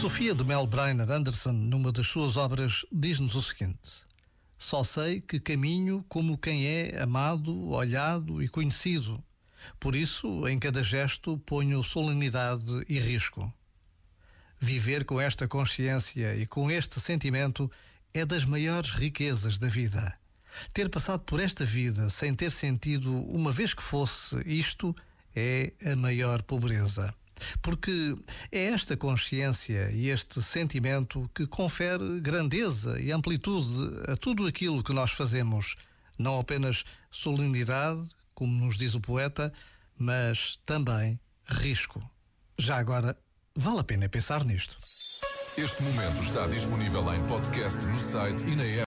Sofia de Mel Brainer Anderson, numa das suas obras, diz-nos o seguinte: Só sei que caminho como quem é amado, olhado e conhecido. Por isso, em cada gesto, ponho solenidade e risco. Viver com esta consciência e com este sentimento é das maiores riquezas da vida. Ter passado por esta vida sem ter sentido uma vez que fosse isto é a maior pobreza. Porque é esta consciência e este sentimento que confere grandeza e amplitude a tudo aquilo que nós fazemos, não apenas solenidade, como nos diz o poeta, mas também risco. Já agora, vale a pena pensar nisto. Este momento está disponível em podcast no site e na app.